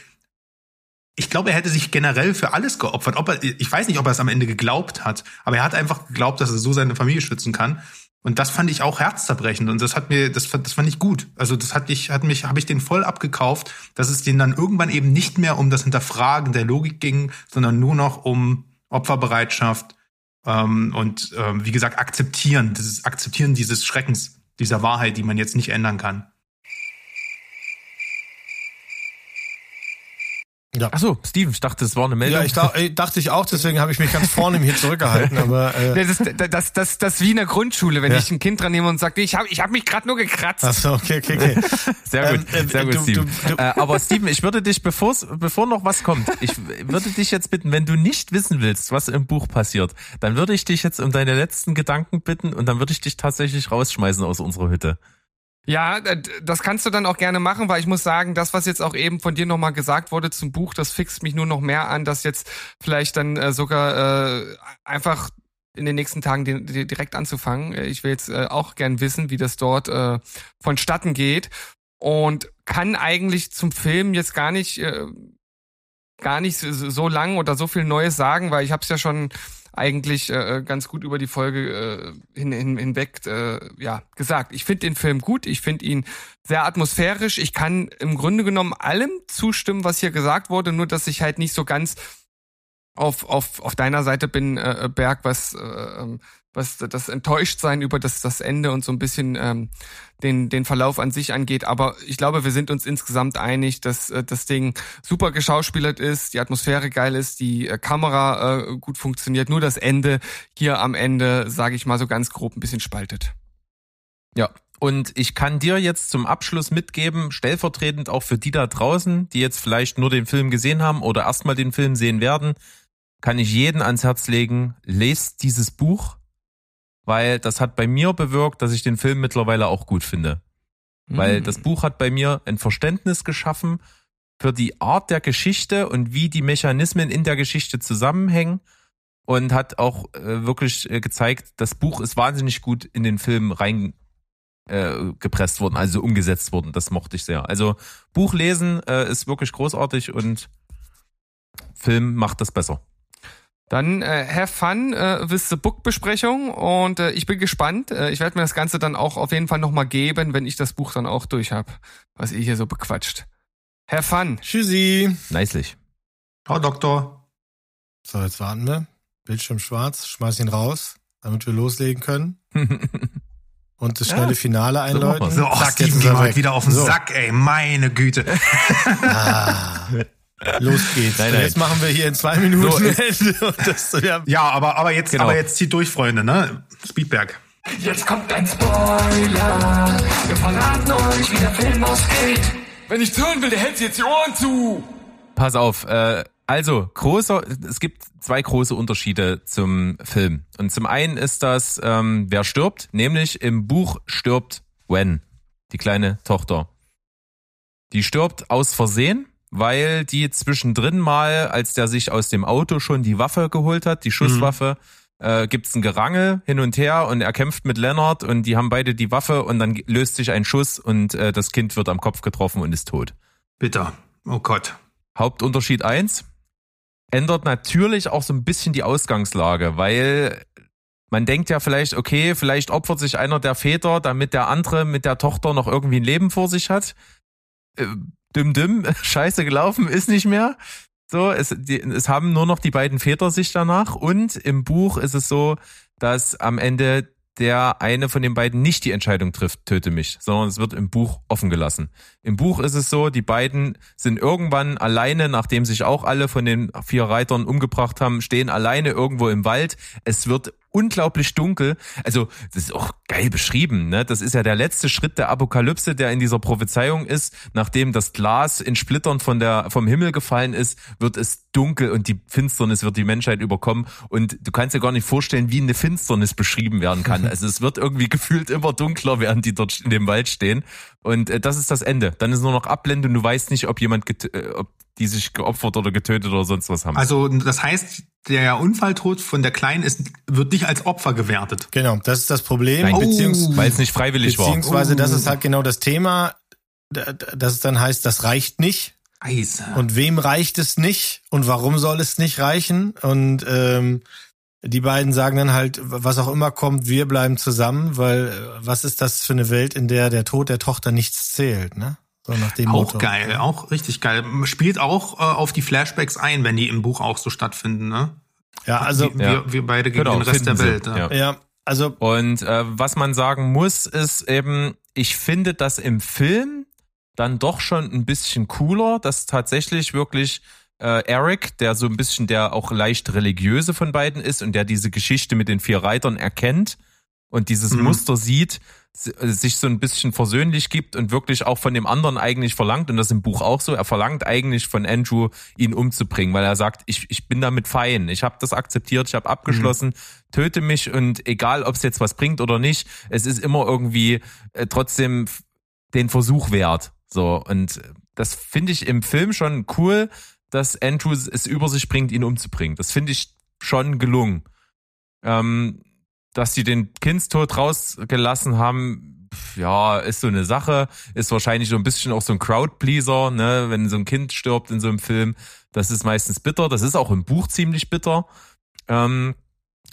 ich glaube, er hätte sich generell für alles geopfert. Ob er, ich weiß nicht, ob er es am Ende geglaubt hat, aber er hat einfach geglaubt, dass er so seine Familie schützen kann. Und das fand ich auch herzzerbrechend und das hat mir, das, das fand ich gut. Also das hat ich, hat mich, habe ich den voll abgekauft, dass es denen dann irgendwann eben nicht mehr um das Hinterfragen der Logik ging, sondern nur noch um Opferbereitschaft, ähm, und ähm, wie gesagt, akzeptieren, dieses Akzeptieren dieses Schreckens, dieser Wahrheit, die man jetzt nicht ändern kann. Ja. Ach so, Steven, ich dachte, das war eine Meldung. Ja, ich dachte, dachte ich auch, deswegen habe ich mich ganz vorne hier zurückgehalten. Aber äh, <laughs> das, ist, das, das, das wie in der Grundschule, wenn ja. ich ein Kind dran nehme und sage, ich habe ich hab mich gerade nur gekratzt. Ach so, okay, okay, okay. <laughs> Sehr gut, ähm, äh, sehr gut, du, Steven. Du, du, äh, aber Steven, ich würde dich, bevor bevor noch was kommt, ich würde dich jetzt bitten, wenn du nicht wissen willst, was im Buch passiert, dann würde ich dich jetzt um deine letzten Gedanken bitten und dann würde ich dich tatsächlich rausschmeißen aus unserer Hütte. Ja, das kannst du dann auch gerne machen, weil ich muss sagen, das, was jetzt auch eben von dir nochmal gesagt wurde zum Buch, das fixt mich nur noch mehr an, dass jetzt vielleicht dann äh, sogar äh, einfach in den nächsten Tagen die, die direkt anzufangen. Äh, ich will jetzt äh, auch gern wissen, wie das dort äh, vonstatten geht und kann eigentlich zum Film jetzt gar nicht äh, gar nicht so, so lang oder so viel Neues sagen, weil ich habe es ja schon eigentlich äh, ganz gut über die Folge äh, hin, hin, hinweg äh, ja, gesagt. Ich finde den Film gut, ich finde ihn sehr atmosphärisch. Ich kann im Grunde genommen allem zustimmen, was hier gesagt wurde, nur dass ich halt nicht so ganz auf, auf, auf deiner Seite bin, äh, Berg, was, äh, ähm, was das Enttäuschtsein über das, das Ende und so ein bisschen ähm, den, den Verlauf an sich angeht. Aber ich glaube, wir sind uns insgesamt einig, dass äh, das Ding super geschauspielert ist, die Atmosphäre geil ist, die äh, Kamera äh, gut funktioniert. Nur das Ende hier am Ende, sage ich mal so ganz grob, ein bisschen spaltet. Ja, und ich kann dir jetzt zum Abschluss mitgeben, stellvertretend auch für die da draußen, die jetzt vielleicht nur den Film gesehen haben oder erstmal den Film sehen werden, kann ich jeden ans Herz legen, lest dieses Buch, weil das hat bei mir bewirkt, dass ich den Film mittlerweile auch gut finde. Mhm. Weil das Buch hat bei mir ein Verständnis geschaffen für die Art der Geschichte und wie die Mechanismen in der Geschichte zusammenhängen und hat auch äh, wirklich äh, gezeigt, das Buch ist wahnsinnig gut in den Film rein äh, gepresst worden, also umgesetzt worden. Das mochte ich sehr. Also Buch lesen äh, ist wirklich großartig und Film macht das besser. Dann äh, have fun äh, with the book Besprechung und äh, ich bin gespannt. Äh, ich werde mir das Ganze dann auch auf jeden Fall nochmal geben, wenn ich das Buch dann auch durch habe, was ihr hier so bequatscht. Have fun. Tschüssi. Nicely. Ciao, Doktor. So, jetzt warten wir. Bildschirm schwarz, schmeiß ihn raus, damit wir loslegen können. <laughs> Und das schnelle Ja, Finale einläuten. So, oh, Zack, Steven, geh mal weg. wieder auf den So, Sack, ey. Meine Güte. <laughs> <laughs> Ah, los geht's. Nein, nein. Jetzt machen wir hier in zwei Minuten So, Ende. Das, ja, Ja, aber, aber jetzt, Genau. aber jetzt zieht durch, Freunde, ne? Speedberg. Jetzt kommt ein Spoiler. Wir verraten euch, wie der Film ausgeht. Wenn ich hören will, der hält jetzt die Ohren zu. Pass auf, äh, also großer, es gibt zwei große Unterschiede zum Film. Und zum einen ist das, ähm, wer stirbt, nämlich im Buch stirbt Gwen, die kleine Tochter. Die stirbt aus Versehen, weil die zwischendrin mal, als der sich aus dem Auto schon die Waffe geholt hat, die Schusswaffe, äh, gibt's ein Gerangel hin und her und er kämpft mit Leonard und die haben beide die Waffe und dann löst sich ein Schuss und äh, das Kind wird am Kopf getroffen und ist tot. Bitter. Oh Gott. Hauptunterschied eins ändert natürlich auch so ein bisschen die Ausgangslage, weil man denkt ja vielleicht, okay, vielleicht opfert sich einer der Väter, damit der andere mit der Tochter noch irgendwie ein Leben vor sich hat. Dim dim, <laughs> scheiße gelaufen, ist nicht mehr. So, es, die, es haben nur noch die beiden Väter sich danach und im Buch ist es so, dass am Ende der eine von den beiden nicht die Entscheidung trifft, töte mich, sondern es wird im Buch offen gelassen. Im Buch ist es so, die beiden sind irgendwann alleine, nachdem sich auch alle von den vier Reitern umgebracht haben, stehen alleine irgendwo im Wald. Es wird unglaublich dunkel. Also, das ist auch geil beschrieben, ne? Das ist ja der letzte Schritt der Apokalypse, der in dieser Prophezeiung ist. Nachdem das Glas in Splittern von der, vom Himmel gefallen ist, wird es dunkel und die Finsternis wird die Menschheit überkommen. Und du kannst dir gar nicht vorstellen, wie eine Finsternis beschrieben werden kann. Also, es wird irgendwie gefühlt immer dunkler, während die dort in dem Wald stehen. Und äh, das ist das Ende. Dann ist nur noch Abblende und du weißt nicht, ob jemand, äh, ob die sich geopfert oder getötet oder sonst was haben. Also, das heißt, der Unfalltod von der Kleinen ist, wird nicht als Opfer gewertet. genau, das ist das Problem. Nein, Beziehungs weil es nicht freiwillig war. beziehungsweise, das ist halt genau das Thema, da- da- dass es dann heißt, das reicht nicht. Eis. Und wem reicht es nicht? Und warum soll es nicht reichen? Und ähm, die beiden sagen dann halt, was auch immer kommt, wir bleiben zusammen, weil äh, was ist das für eine Welt, in der der Tod der Tochter nichts zählt, ne? So nach dem Auch Motto. geil, auch richtig geil. Spielt auch äh, auf die Flashbacks ein, wenn die im Buch auch so stattfinden, ne? Ja, also wir, Ja. wir beide gegen Genau, den Rest der Welt. Ja. ja. ja, also Und äh, was man sagen muss, ist eben, ich finde das im Film dann doch schon ein bisschen cooler, dass tatsächlich wirklich äh, Eric, der so ein bisschen der auch leicht religiöse von beiden ist und der diese Geschichte mit den vier Reitern erkennt und dieses Mhm. Muster sieht, si- sich so ein bisschen versöhnlich gibt und wirklich auch von dem anderen eigentlich verlangt, und das im Buch auch so, er verlangt eigentlich von Andrew, ihn umzubringen, weil er sagt, ich, ich bin damit fein, ich habe das akzeptiert, ich habe abgeschlossen, töte mich und egal, ob es jetzt was bringt oder nicht, es ist immer irgendwie äh, trotzdem den Versuch wert. So, und das finde ich im Film schon cool, dass Andrew es über sich bringt, ihn umzubringen. Das finde ich schon gelungen. Ähm, dass die den Kindstod rausgelassen haben, ja, ist so eine Sache, ist wahrscheinlich so ein bisschen auch so ein Crowdpleaser, ne, wenn so ein Kind stirbt in so einem Film, das ist meistens bitter, das ist auch im Buch ziemlich bitter. Ähm,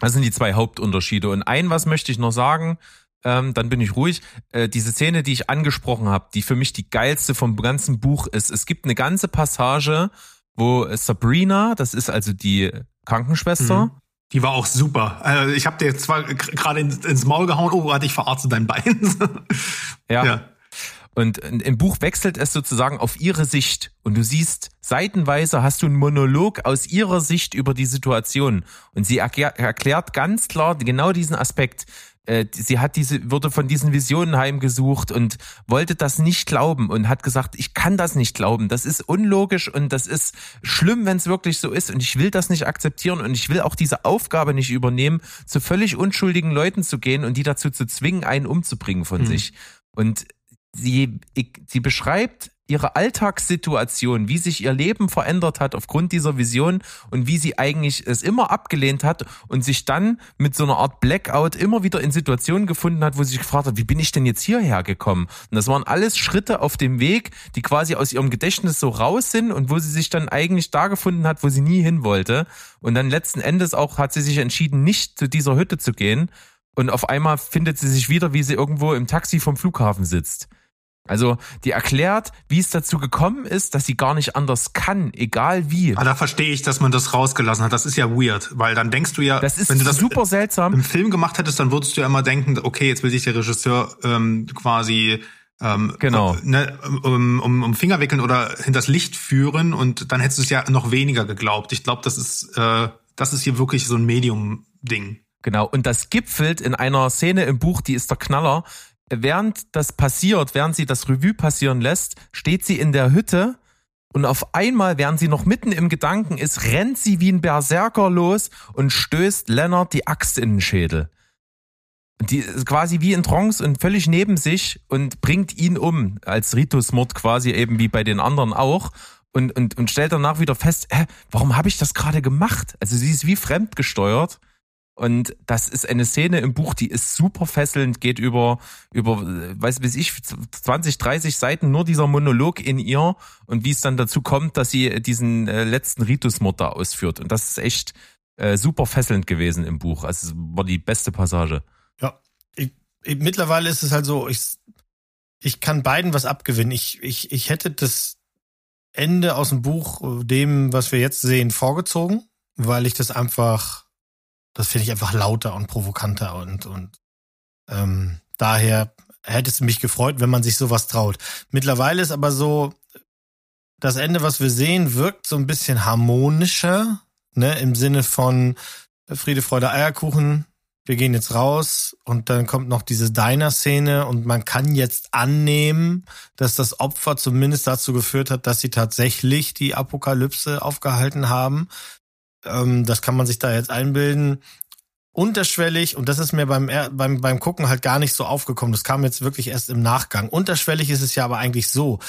das sind die zwei Hauptunterschiede. Und ein, was möchte ich noch sagen, ähm, dann bin ich ruhig. Äh, diese Szene, die ich angesprochen habe, die für mich die geilste vom ganzen Buch ist, es gibt eine ganze Passage, wo Sabrina, das ist also die Krankenschwester, Mhm. Die war auch super. Also ich habe dir zwar gerade ins, ins Maul gehauen, oh, warte, ich verarzte dein Bein. <laughs> ja, ja. Und im Buch wechselt es sozusagen auf ihre Sicht. Und du siehst, seitenweise hast du einen Monolog aus ihrer Sicht über die Situation. Und sie erklär, erklärt ganz klar genau diesen Aspekt. Äh, Sie hat diese, wurde von diesen Visionen heimgesucht und wollte das nicht glauben und hat gesagt, ich kann das nicht glauben. Das ist unlogisch und das ist schlimm, wenn es wirklich so ist. Und ich will das nicht akzeptieren und ich will auch diese Aufgabe nicht übernehmen, zu völlig unschuldigen Leuten zu gehen und die dazu zu zwingen, einen umzubringen von sich. Und sie, ich, sie beschreibt ihre Alltagssituation, wie sich ihr Leben verändert hat aufgrund dieser Vision und wie sie eigentlich es immer abgelehnt hat und sich dann mit so einer Art Blackout immer wieder in Situationen gefunden hat, wo sie sich gefragt hat, wie bin ich denn jetzt hierher gekommen? Und das waren alles Schritte auf dem Weg, die quasi aus ihrem Gedächtnis so raus sind und wo sie sich dann eigentlich da gefunden hat, wo sie nie hin wollte. Und dann letzten Endes auch hat sie sich entschieden, nicht zu dieser Hütte zu gehen. Und auf einmal findet sie sich wieder, wie sie irgendwo im Taxi vom Flughafen sitzt. Also die erklärt, wie es dazu gekommen ist, dass sie gar nicht anders kann, egal wie. Aber da verstehe ich, dass man das rausgelassen hat. Das ist ja weird, weil dann denkst du ja, Das ist wenn du das super seltsam. im Film gemacht hättest, dann würdest du ja immer denken, okay, jetzt will sich der Regisseur ähm, quasi ähm, Genau. äh, ne, um, um, um Finger wickeln oder hinters Licht führen und dann hättest du es ja noch weniger geglaubt. Ich glaube, das ist äh, das ist hier wirklich so ein Medium-Ding. Genau, und das gipfelt in einer Szene im Buch, die ist der Knaller. Während das passiert, während sie das Revue passieren lässt, steht sie in der Hütte und auf einmal, während sie noch mitten im Gedanken ist, rennt sie wie ein Berserker los und stößt Leonard die Axt in den Schädel. Die ist quasi wie in Trance und völlig neben sich und bringt ihn um, als Ritusmord quasi eben wie bei den anderen auch. Und, und, und stellt danach wieder fest, hä, warum habe ich das gerade gemacht? Also sie ist wie fremdgesteuert. Und das ist eine Szene im Buch, die ist super fesselnd, geht über, über, äh, weiß bis ich, 20, 30 Seiten nur dieser Monolog in ihr und wie es dann dazu kommt, dass sie diesen äh, letzten Ritusmord da ausführt. Und das ist echt äh, super fesselnd gewesen im Buch. Also war die beste Passage. Ja, ich, ich, mittlerweile ist es halt so, ich, ich kann beiden was abgewinnen. Ich, ich, ich hätte das Ende aus dem Buch, äh, dem, was wir jetzt sehen, vorgezogen, weil ich das einfach, das finde ich einfach lauter und provokanter und, und ähm, daher hätte es mich gefreut, wenn man sich sowas traut. Mittlerweile ist aber so, das Ende, was wir sehen, wirkt so ein bisschen harmonischer, ne, im Sinne von Friede, Freude, Eierkuchen, wir gehen jetzt raus und dann kommt noch diese Diner-Szene und man kann jetzt annehmen, dass das Opfer zumindest dazu geführt hat, dass sie tatsächlich die Apokalypse aufgehalten haben. Ähm, das kann man sich da jetzt einbilden. Unterschwellig, und das ist mir beim, beim, beim Gucken halt gar nicht so aufgekommen, das kam jetzt wirklich erst im Nachgang. Unterschwellig ist es ja aber eigentlich so,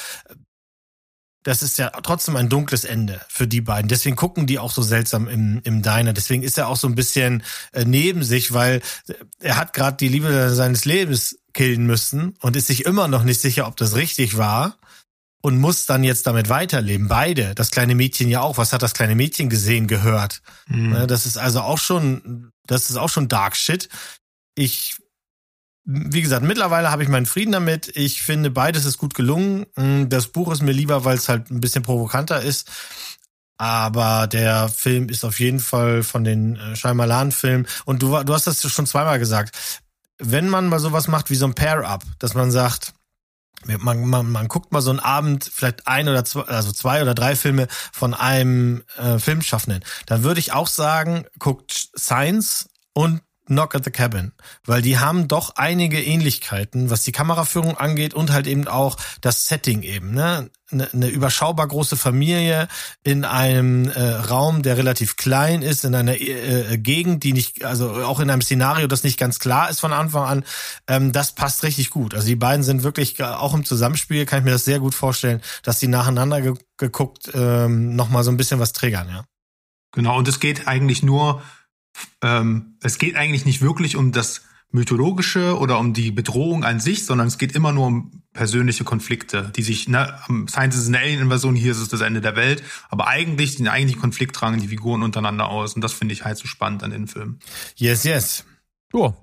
das ist ja trotzdem ein dunkles Ende für die beiden. Deswegen gucken die auch so seltsam im, im Diner. Deswegen ist er auch so ein bisschen äh, neben sich, weil er hat gerade die Liebe seines Lebens killen müssen und ist sich immer noch nicht sicher, ob das richtig war und muss dann jetzt damit weiterleben. Beide, das kleine Mädchen ja auch. Was hat das kleine Mädchen gesehen, gehört? Mhm. Ne, Das ist also auch schon, das ist auch schon Dark Shit. Ich, wie gesagt, mittlerweile habe ich meinen Frieden damit. Ich finde, beides ist gut gelungen. Mm, Das Buch ist mir lieber, weil es halt ein bisschen provokanter ist. Aber der Film ist auf jeden Fall von den äh, Shyamalan-Filmen. Und du, du hast das schon zweimal gesagt. Wenn man mal sowas macht wie so ein Pair-Up, dass man sagt, man, man, man guckt mal so einen Abend, vielleicht ein oder zwei, also zwei oder drei Filme von einem äh, Filmschaffenden, dann würde ich auch sagen, guckt Science und Knock at the Cabin, weil die haben doch einige Ähnlichkeiten, was die Kameraführung angeht und halt eben auch das Setting eben, ne? Eine, eine überschaubar große Familie in einem äh, Raum, der relativ klein ist, in einer äh, Gegend, die nicht, also auch in einem Szenario, das nicht ganz klar ist von Anfang an. Ähm, das passt richtig gut. Also die beiden sind wirklich äh, auch im Zusammenspiel, kann ich mir das sehr gut vorstellen, dass die nacheinander ge geguckt ähm, noch mal so ein bisschen was triggern, ja. Genau, und es geht eigentlich nur, ähm, es geht eigentlich nicht wirklich um das Mythologische oder um die Bedrohung an sich, sondern es geht immer nur um persönliche Konflikte, die sich, ne, Science ist eine Alien-Invasion, hier ist es das Ende der Welt, aber eigentlich, den eigentlichen Konflikt tragen die Figuren untereinander aus und das finde ich halt so spannend an den Film. Yes, yes. Ja,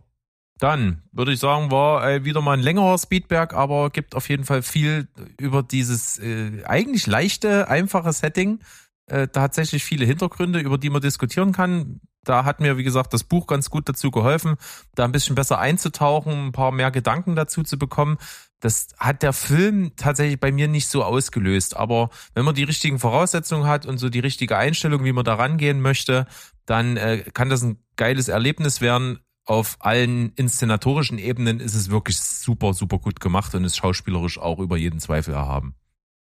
dann würde ich sagen, war äh, wieder mal ein längerer Speedberg, aber gibt auf jeden Fall viel über dieses äh, eigentlich leichte, einfache Setting. Äh, tatsächlich viele Hintergründe, über die man diskutieren kann. Da hat mir, wie gesagt, das Buch ganz gut dazu geholfen, da ein bisschen besser einzutauchen, ein paar mehr Gedanken dazu zu bekommen. Das hat der Film tatsächlich bei mir nicht so ausgelöst. Aber wenn man die richtigen Voraussetzungen hat und so die richtige Einstellung, wie man da rangehen möchte, dann äh, kann das ein geiles Erlebnis werden. Auf allen inszenatorischen Ebenen ist es wirklich super, super gut gemacht und ist schauspielerisch auch über jeden Zweifel erhaben.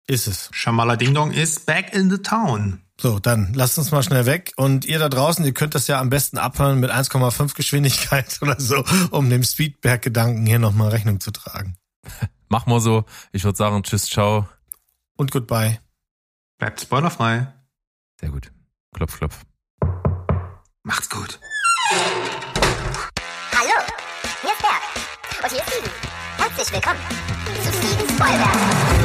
Ist es. Shamala Ding Dong ist back in the town. So, dann lasst uns mal schnell weg. Und ihr da draußen, ihr könnt das ja am besten abhören mit 1,5 Geschwindigkeit <laughs> oder so, um dem Speedberg-Gedanken hier nochmal Rechnung zu tragen. <laughs> Machen wir so. Ich würde sagen, tschüss, ciao. Und goodbye. Bleibt spoilerfrei. Sehr gut. Klopf, klopf. Macht's gut. Hallo, hier ist Berg. Und hier ist Steven. Herzlich willkommen zu Steven Spoilberg.